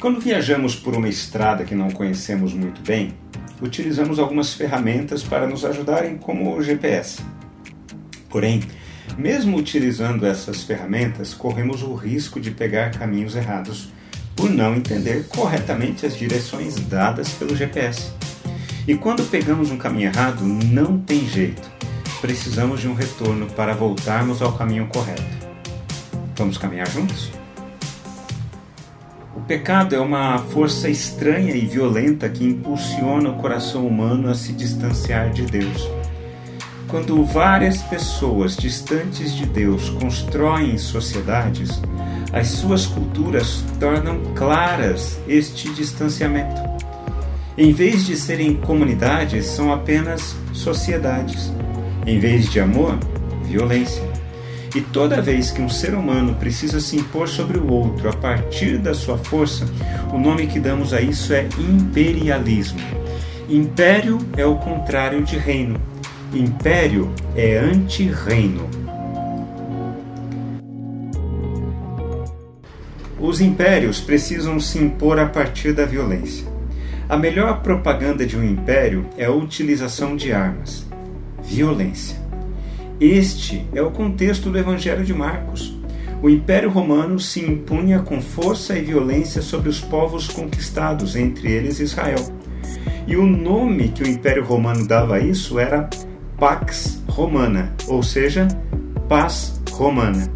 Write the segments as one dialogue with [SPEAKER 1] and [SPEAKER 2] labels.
[SPEAKER 1] Quando viajamos por uma estrada que não conhecemos muito bem, utilizamos algumas ferramentas para nos ajudarem, como o GPS. Porém, mesmo utilizando essas ferramentas, corremos o risco de pegar caminhos errados por não entender corretamente as direções dadas pelo GPS. E quando pegamos um caminho errado, não tem jeito. Precisamos de um retorno para voltarmos ao caminho correto. Vamos caminhar juntos? Pecado é uma força estranha e violenta que impulsiona o coração humano a se distanciar de Deus. Quando várias pessoas distantes de Deus constroem sociedades, as suas culturas tornam claras este distanciamento. Em vez de serem comunidades, são apenas sociedades. Em vez de amor, violência. E toda vez que um ser humano precisa se impor sobre o outro a partir da sua força, o nome que damos a isso é imperialismo. Império é o contrário de reino. Império é anti-reino. Os impérios precisam se impor a partir da violência. A melhor propaganda de um império é a utilização de armas. Violência. Este é o contexto do Evangelho de Marcos. O Império Romano se impunha com força e violência sobre os povos conquistados, entre eles Israel. E o nome que o Império Romano dava a isso era Pax Romana, ou seja, paz romana.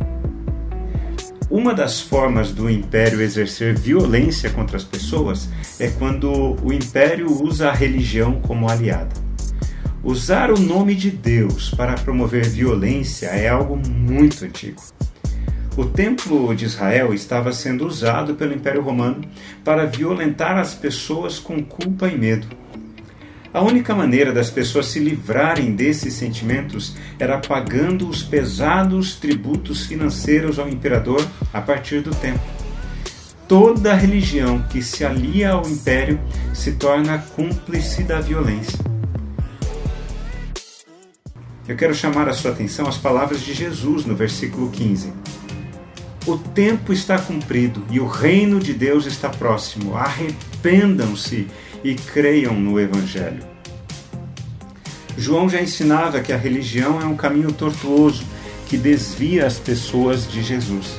[SPEAKER 1] Uma das formas do império exercer violência contra as pessoas é quando o império usa a religião como aliada. Usar o nome de Deus para promover violência é algo muito antigo. O Templo de Israel estava sendo usado pelo Império Romano para violentar as pessoas com culpa e medo. A única maneira das pessoas se livrarem desses sentimentos era pagando os pesados tributos financeiros ao imperador a partir do templo. Toda religião que se alia ao império se torna cúmplice da violência. Eu quero chamar a sua atenção às palavras de Jesus no versículo 15. O tempo está cumprido e o reino de Deus está próximo. Arrependam-se e creiam no Evangelho. João já ensinava que a religião é um caminho tortuoso que desvia as pessoas de Jesus.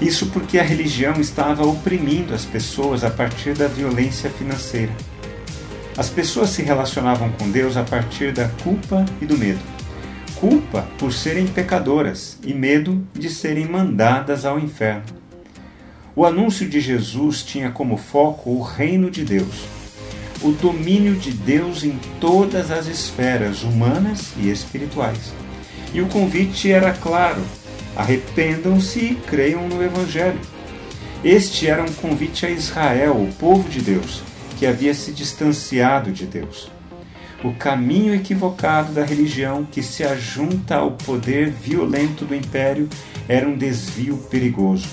[SPEAKER 1] Isso porque a religião estava oprimindo as pessoas a partir da violência financeira. As pessoas se relacionavam com Deus a partir da culpa e do medo. Culpa por serem pecadoras e medo de serem mandadas ao inferno. O anúncio de Jesus tinha como foco o reino de Deus, o domínio de Deus em todas as esferas humanas e espirituais. E o convite era claro: arrependam-se e creiam no Evangelho. Este era um convite a Israel, o povo de Deus, que havia se distanciado de Deus. O caminho equivocado da religião que se ajunta ao poder violento do império era um desvio perigoso.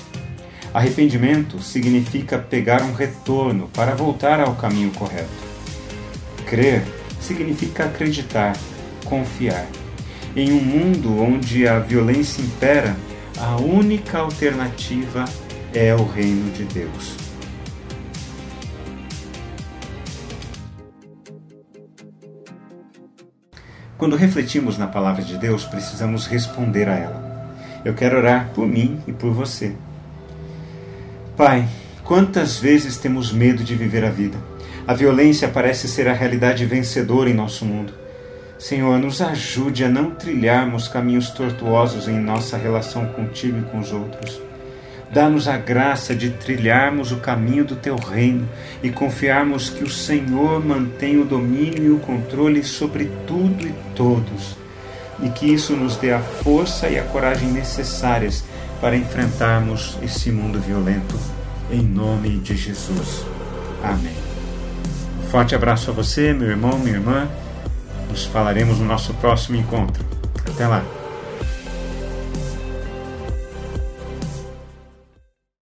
[SPEAKER 1] Arrependimento significa pegar um retorno para voltar ao caminho correto. Crer significa acreditar, confiar. Em um mundo onde a violência impera, a única alternativa é o reino de Deus. Quando refletimos na palavra de Deus, precisamos responder a ela. Eu quero orar por mim e por você. Pai, quantas vezes temos medo de viver a vida? A violência parece ser a realidade vencedora em nosso mundo. Senhor, nos ajude a não trilharmos caminhos tortuosos em nossa relação contigo e com os outros. Dá-nos a graça de trilharmos o caminho do teu reino e confiarmos que o Senhor mantém o domínio e o controle sobre tudo e todos, e que isso nos dê a força e a coragem necessárias para enfrentarmos esse mundo violento, em nome de Jesus. Amém. Forte abraço a você, meu irmão, minha irmã. Nos falaremos no nosso próximo encontro. Até lá.